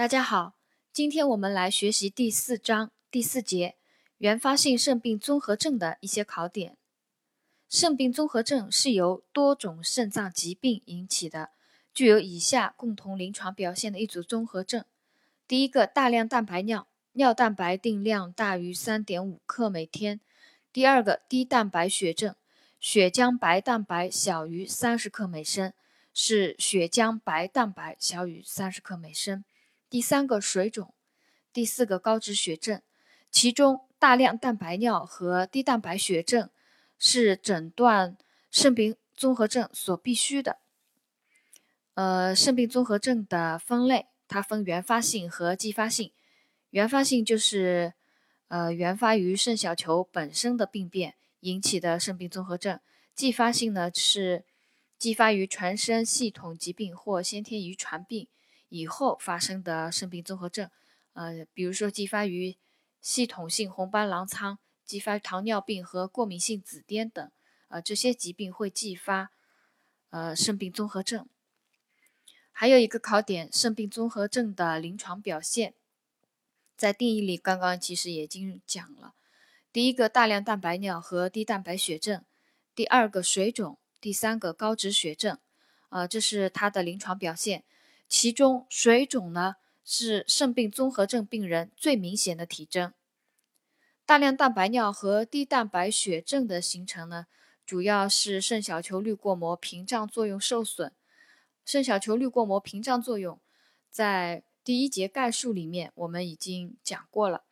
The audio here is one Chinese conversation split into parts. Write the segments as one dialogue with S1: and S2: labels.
S1: 大家好，今天我们来学习第四章第四节原发性肾病综合症的一些考点。肾病综合症是由多种肾脏疾病引起的，具有以下共同临床表现的一组综合症。第一个，大量蛋白尿，尿蛋白定量大于三点五克每天。第二个，低蛋白血症，血浆白蛋白小于三十克每升，是血浆白蛋白小于三十克每升。第三个水肿，第四个高脂血症，其中大量蛋白尿和低蛋白血症是诊断肾病综合症所必须的。呃，肾病综合症的分类，它分原发性和继发性。原发性就是呃原发于肾小球本身的病变引起的肾病综合症，继发性呢是继发于全身系统疾病或先天遗传病。以后发生的肾病综合症，呃，比如说继发于系统性红斑狼疮、继发糖尿病和过敏性紫癜等，呃，这些疾病会继发呃肾病综合症。还有一个考点，肾病综合症的临床表现，在定义里刚刚其实已经讲了。第一个，大量蛋白尿和低蛋白血症；第二个，水肿；第三个，高脂血症。呃，这是它的临床表现。其中水肿呢是肾病综合症病人最明显的体征。大量蛋白尿和低蛋白血症的形成呢，主要是肾小球滤过膜屏障作用受损。肾小球滤过膜屏障作用，在第一节概述里面我们已经讲过了，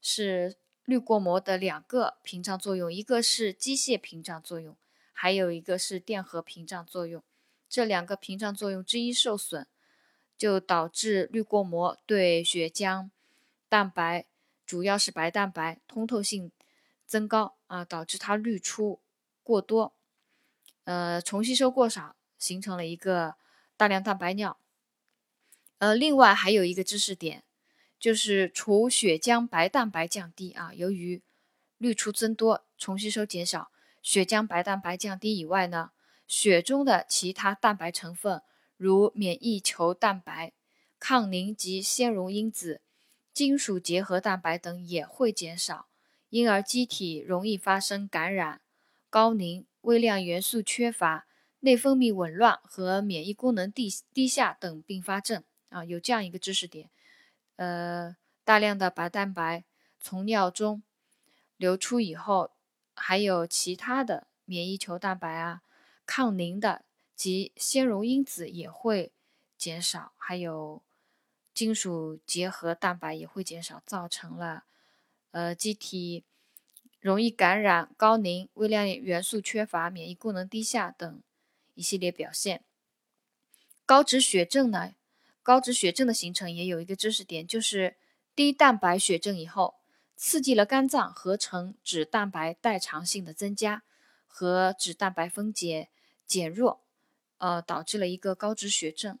S1: 是滤过膜的两个屏障作用，一个是机械屏障作用，还有一个是电荷屏障作用。这两个屏障作用之一受损。就导致滤过膜对血浆蛋白，主要是白蛋白通透性增高啊，导致它滤出过多，呃，重吸收过少，形成了一个大量蛋白尿。呃，另外还有一个知识点，就是除血浆白蛋白降低啊，由于滤出增多，重吸收减少，血浆白蛋白降低以外呢，血中的其他蛋白成分。如免疫球蛋白、抗凝及纤溶因子、金属结合蛋白等也会减少，因而机体容易发生感染、高凝、微量元素缺乏、内分泌紊乱和免疫功能低低下等并发症。啊，有这样一个知识点，呃，大量的白蛋白从尿中流出以后，还有其他的免疫球蛋白啊、抗凝的。及纤溶因子也会减少，还有金属结合蛋白也会减少，造成了呃机体容易感染、高凝、微量元素缺乏、免疫功能低下等一系列表现。高脂血症呢？高脂血症的形成也有一个知识点，就是低蛋白血症以后，刺激了肝脏合成脂蛋白代偿性的增加和脂蛋白分解减弱。呃，导致了一个高脂血症。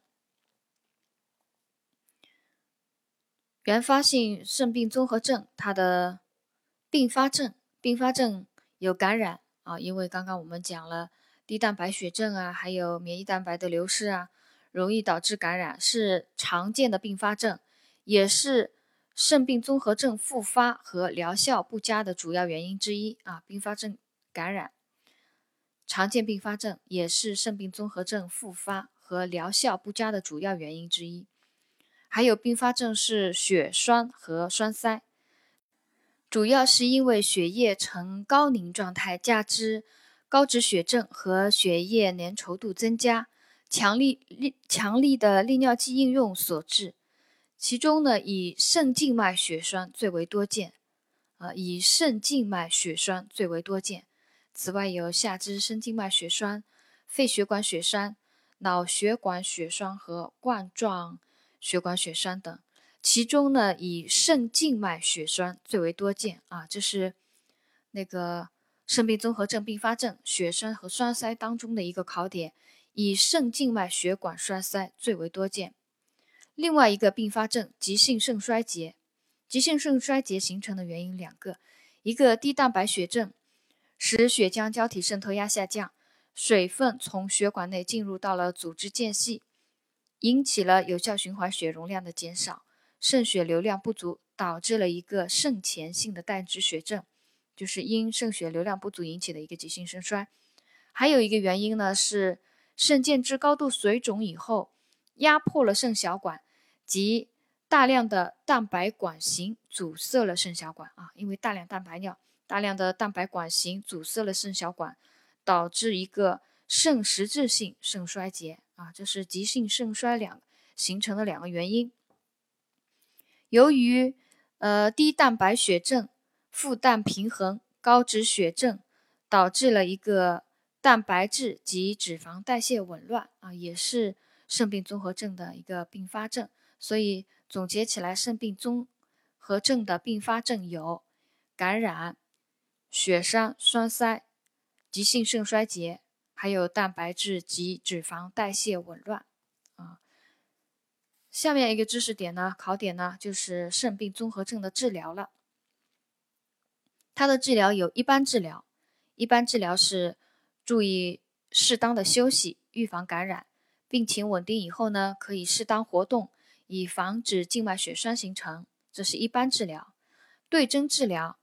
S1: 原发性肾病综合症，它的并发症，并发症有感染啊，因为刚刚我们讲了低蛋白血症啊，还有免疫蛋白的流失啊，容易导致感染，是常见的并发症，也是肾病综合症复发和疗效不佳的主要原因之一啊，并发症感染。常见并发症也是肾病综合症复发和疗效不佳的主要原因之一。还有并发症是血栓和栓塞，主要是因为血液呈高凝状态，加之高脂血症和血液粘稠度增加，强力利强力的利尿剂应用所致。其中呢，以肾静脉血栓最为多见。啊，以肾静脉血栓最为多见。此外，有下肢深静脉血栓、肺血管血栓、脑血管血栓和冠状血管血栓等。其中呢，以肾静脉血栓最为多见啊，这是那个肾病综合症并发症血栓和栓塞当中的一个考点，以肾静脉血管栓塞最为多见。另外一个并发症，急性肾衰竭。急性肾衰竭形成的原因两个，一个低蛋白血症。使血浆胶体渗透压下降，水分从血管内进入到了组织间隙，引起了有效循环血容量的减少，肾血流量不足，导致了一个肾前性的代脂血症，就是因肾血流量不足引起的一个急性肾衰。还有一个原因呢是肾间质高度水肿以后，压迫了肾小管及大量的蛋白管型阻塞了肾小管啊，因为大量蛋白尿，大量的蛋白管型阻塞了肾小管，导致一个肾实质性肾衰竭啊，这是急性肾衰两形成的两个原因。由于呃低蛋白血症、负氮平衡、高脂血症，导致了一个蛋白质及脂肪代谢紊乱啊，也是肾病综合症的一个并发症，所以。总结起来，肾病综合症的并发症有感染、血栓栓塞、急性肾衰竭，还有蛋白质及脂肪代谢紊乱。啊，下面一个知识点呢，考点呢，就是肾病综合症的治疗了。它的治疗有一般治疗，一般治疗是注意适当的休息，预防感染，病情稳定以后呢，可以适当活动。以防止静脉血栓形成，这是一般治疗。对症治疗，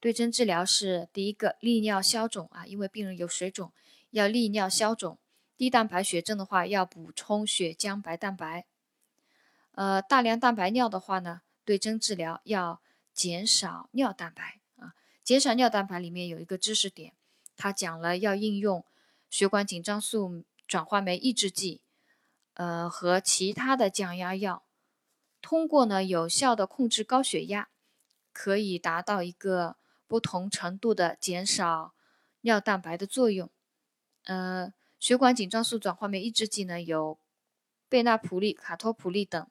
S1: 对症治疗是第一个利尿消肿啊，因为病人有水肿，要利尿消肿。低蛋白血症的话，要补充血浆白蛋白。呃，大量蛋白尿的话呢，对症治疗要减少尿蛋白啊。减少尿蛋白里面有一个知识点，它讲了要应用血管紧张素转化酶抑制剂。呃，和其他的降压药，通过呢有效的控制高血压，可以达到一个不同程度的减少尿蛋白的作用。呃，血管紧张素转化酶抑制剂呢有贝那普利、卡托普利等。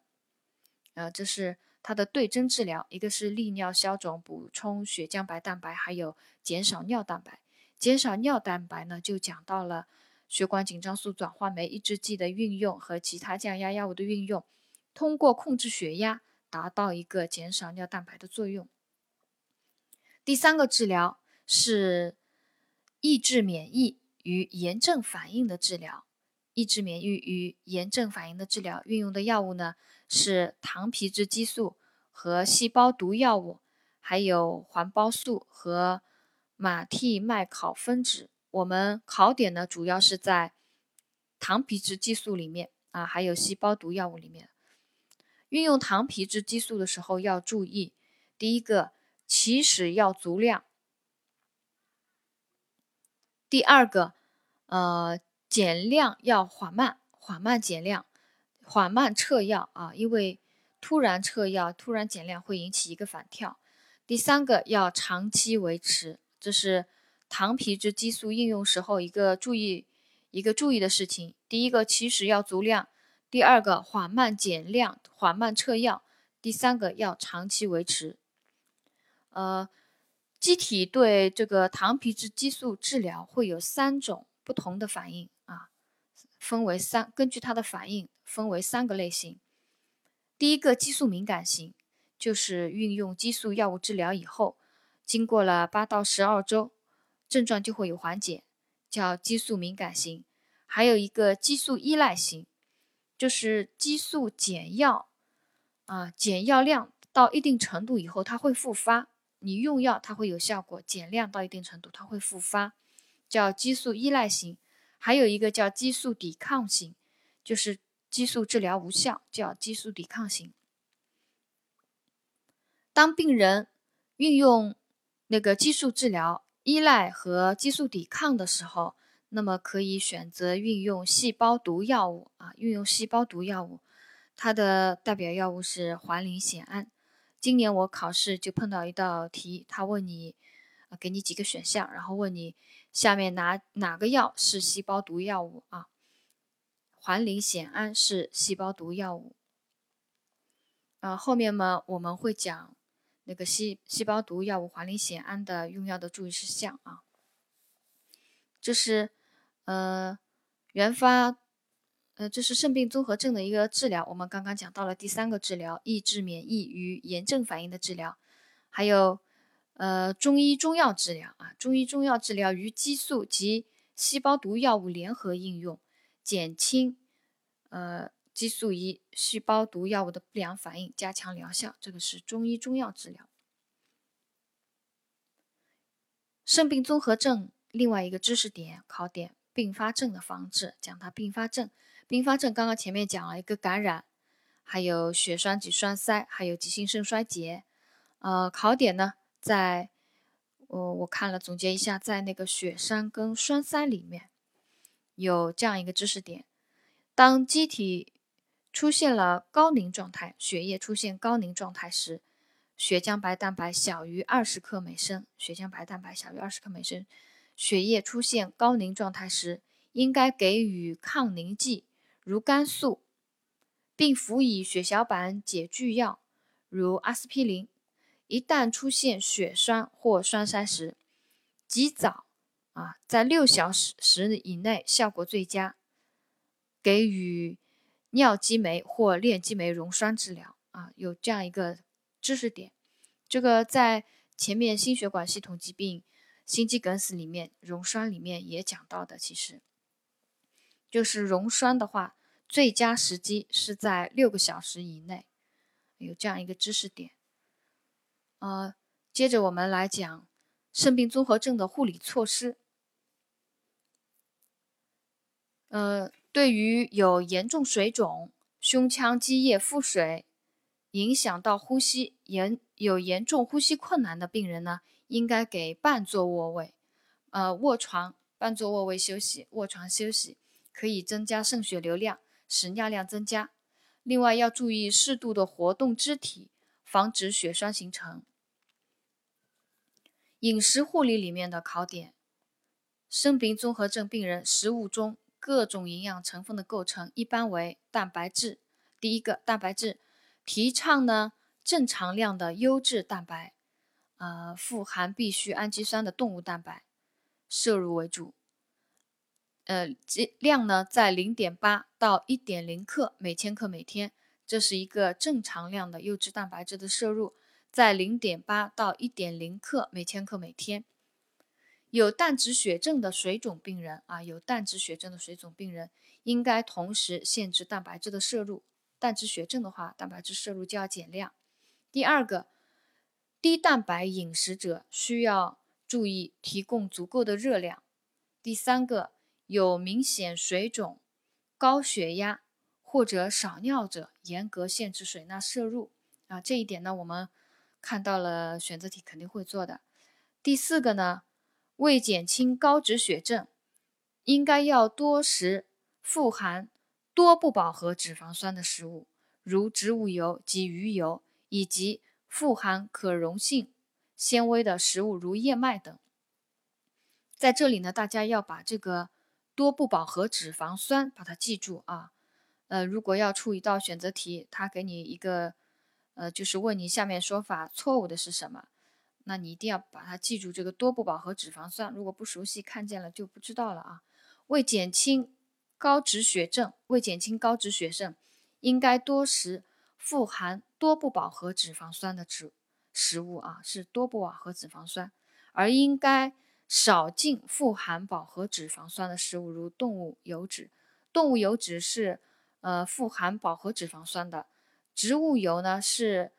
S1: 呃，这是它的对症治疗，一个是利尿消肿，补充血浆白蛋白，还有减少尿蛋白。减少尿蛋白呢，就讲到了。血管紧张素转化酶抑制剂的运用和其他降压药物的运用，通过控制血压，达到一个减少尿蛋白的作用。第三个治疗是抑制免疫与炎症反应的治疗。抑制免疫与炎症反应的治疗运用的药物呢，是糖皮质激素和细胞毒药物，还有环孢素和马替麦考芬酯。我们考点呢，主要是在糖皮质激素里面啊，还有细胞毒药物里面。运用糖皮质激素的时候要注意，第一个起始要足量，第二个呃减量要缓慢，缓慢减量，缓慢撤药啊，因为突然撤药、突然减量会引起一个反跳。第三个要长期维持，这是。糖皮质激素应用时候，一个注意一个注意的事情，第一个起始要足量，第二个缓慢减量，缓慢撤药，第三个要长期维持。呃，机体对这个糖皮质激素治疗会有三种不同的反应啊，分为三，根据它的反应分为三个类型。第一个激素敏感型，就是运用激素药物治疗以后，经过了八到十二周。症状就会有缓解，叫激素敏感型。还有一个激素依赖型，就是激素减药啊，减药量到一定程度以后，它会复发。你用药它会有效果，减量到一定程度它会复发，叫激素依赖型。还有一个叫激素抵抗型，就是激素治疗无效，叫激素抵抗型。当病人运用那个激素治疗。依赖和激素抵抗的时候，那么可以选择运用细胞毒药物啊，运用细胞毒药物，它的代表药物是环磷酰胺。今年我考试就碰到一道题，他问你，给你几个选项，然后问你下面哪哪个药是细胞毒药物啊？环磷酰胺是细胞毒药物。啊，后面嘛我们会讲。那个细细胞毒药物环磷酰胺的用药的注意事项啊，这是呃原发呃这是肾病综合症的一个治疗。我们刚刚讲到了第三个治疗，抑制免疫与炎症反应的治疗，还有呃中医中药治疗啊，中医中药治疗与激素及细胞毒药物联合应用，减轻呃。激素与细胞毒药物的不良反应，加强疗效。这个是中医中药治疗。肾病综合症另外一个知识点考点，并发症的防治，讲它并发症。并发症刚刚前面讲了一个感染，还有血栓及栓塞，还有急性肾衰竭。呃，考点呢，在我我看了总结一下，在那个血栓跟栓塞里面有这样一个知识点：当机体出现了高凝状态，血液出现高凝状态时，血浆白蛋白小于二十克每升，血浆白蛋白小于二十克每升，血液出现高凝状态时，应该给予抗凝剂。如肝素，并辅以血小板解聚药，如阿司匹林。一旦出现血栓或栓塞时，及早啊，在六小时时以内效果最佳，给予尿激酶或链激酶溶栓治疗啊。有这样一个知识点，这个在前面心血管系统疾病、心肌梗死里面溶栓里面也讲到的，其实就是溶栓的话。最佳时机是在六个小时以内，有这样一个知识点。呃，接着我们来讲肾病综合症的护理措施。呃，对于有严重水肿、胸腔积液腹水，影响到呼吸严有严重呼吸困难的病人呢，应该给半坐卧位，呃，卧床半坐卧位休息，卧床休息可以增加肾血流量。使尿量增加，另外要注意适度的活动肢体，防止血栓形成。饮食护理里面的考点：肾病综合症病人食物中各种营养成分的构成一般为蛋白质。第一个，蛋白质提倡呢正常量的优质蛋白，呃，富含必需氨基酸的动物蛋白摄入为主。呃，量呢在零点八到一点零克每千克每天，这是一个正常量的优质蛋白质的摄入，在零点八到一点零克每千克每天。有淡质血症的水肿病人啊，有淡质血症的水肿病人应该同时限制蛋白质的摄入。淡质血症的话，蛋白质摄入就要减量。第二个，低蛋白饮食者需要注意提供足够的热量。第三个。有明显水肿、高血压或者少尿者，严格限制水钠摄入啊。这一点呢，我们看到了选择题肯定会做的。第四个呢，为减轻高脂血症，应该要多食富含多不饱和脂肪酸的食物，如植物油及鱼油，以及富含可溶性纤维的食物，如燕麦等。在这里呢，大家要把这个。多不饱和脂肪酸，把它记住啊。呃，如果要出一道选择题，他给你一个，呃，就是问你下面说法错误的是什么，那你一定要把它记住。这个多不饱和脂肪酸，如果不熟悉，看见了就不知道了啊。为减轻高脂血症，为减轻高脂血症，应该多食富含多不饱和脂肪酸的食食物啊，是多不饱和脂肪酸，而应该。少进富含饱和脂肪酸的食物，如动物油脂。动物油脂是呃富含饱和脂肪酸的，植物油呢是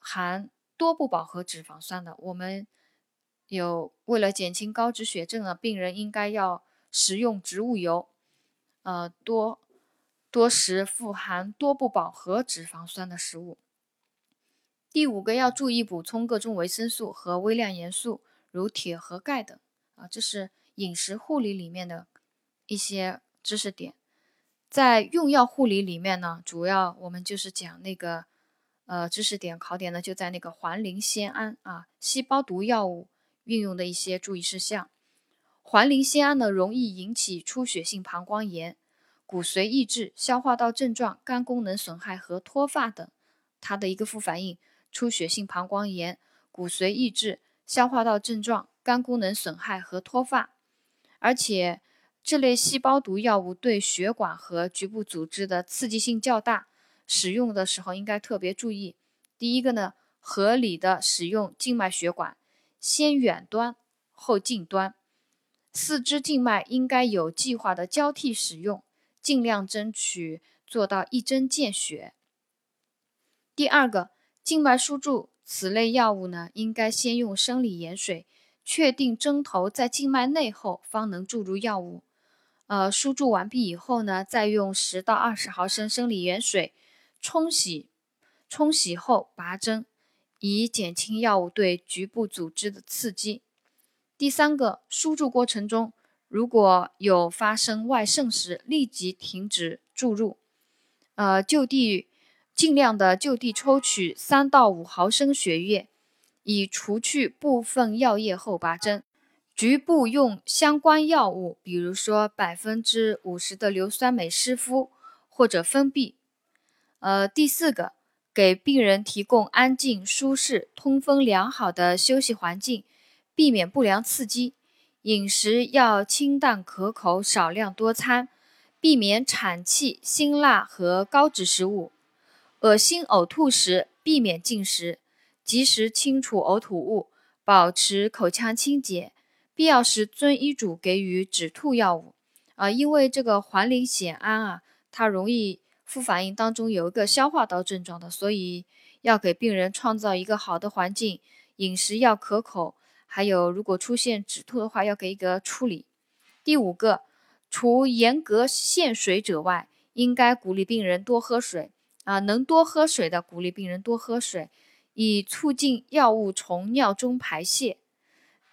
S1: 含多不饱和脂肪酸的。我们有为了减轻高脂血症的病人，应该要食用植物油，呃多多食富含多不饱和脂肪酸的食物。第五个要注意补充各种维生素和微量元素。如铁和钙等啊，这是饮食护理里面的一些知识点。在用药护理里面呢，主要我们就是讲那个呃知识点考点呢，就在那个环磷酰胺啊，细胞毒药物运用的一些注意事项。环磷酰胺呢，容易引起出血性膀胱炎、骨髓抑制、消化道症状、肝功能损害和脱发等。它的一个副反应：出血性膀胱炎、骨髓抑制。消化道症状、肝功能损害和脱发，而且这类细胞毒药物对血管和局部组织的刺激性较大，使用的时候应该特别注意。第一个呢，合理的使用静脉血管，先远端后近端，四肢静脉应该有计划的交替使用，尽量争取做到一针见血。第二个，静脉输注此类药物呢，应该先用生理盐水，确定针头在静脉内后，方能注入药物。呃，输注完毕以后呢，再用十到二十毫升生理盐水冲洗，冲洗后拔针，以减轻药物对局部组织的刺激。第三个，输注过程中如果有发生外渗时，立即停止注入。呃，就地尽量的就地抽取三到五毫升血液，以除去部分药液后拔针。局部用相关药物，比如说百分之五十的硫酸镁湿敷或者封闭。呃，第四个，给病人提供安静、舒适、通风良好的休息环境。避免不良刺激，饮食要清淡可口，少量多餐，避免产气、辛辣和高脂食物。恶心呕吐时避免进食，及时清除呕吐物，保持口腔清洁。必要时遵医嘱给予止吐药物。啊，因为这个环磷酰胺啊，它容易副反应当中有一个消化道症状的，所以要给病人创造一个好的环境，饮食要可口。还有，如果出现止吐的话，要给一个处理。第五个，除严格限水者外，应该鼓励病人多喝水啊，能多喝水的，鼓励病人多喝水，以促进药物从尿中排泄。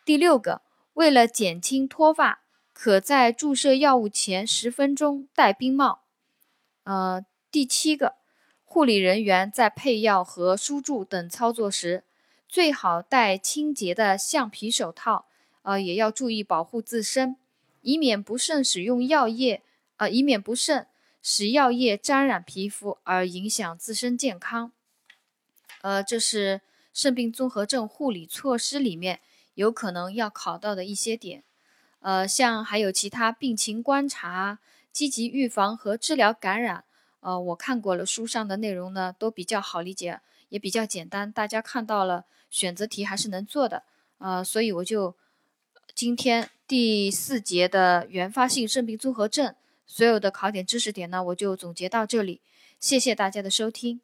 S1: 第六个，为了减轻脱发，可在注射药物前十分钟戴冰帽。呃，第七个，护理人员在配药和输注等操作时。最好戴清洁的橡皮手套，呃，也要注意保护自身，以免不慎使用药液，呃，以免不慎使药液沾染皮肤而影响自身健康。呃，这是肾病综合症护理措施里面有可能要考到的一些点。呃，像还有其他病情观察、积极预防和治疗感染，呃，我看过了书上的内容呢，都比较好理解，也比较简单，大家看到了。选择题还是能做的，呃，所以我就今天第四节的原发性肾病综合症所有的考点知识点呢，我就总结到这里，谢谢大家的收听。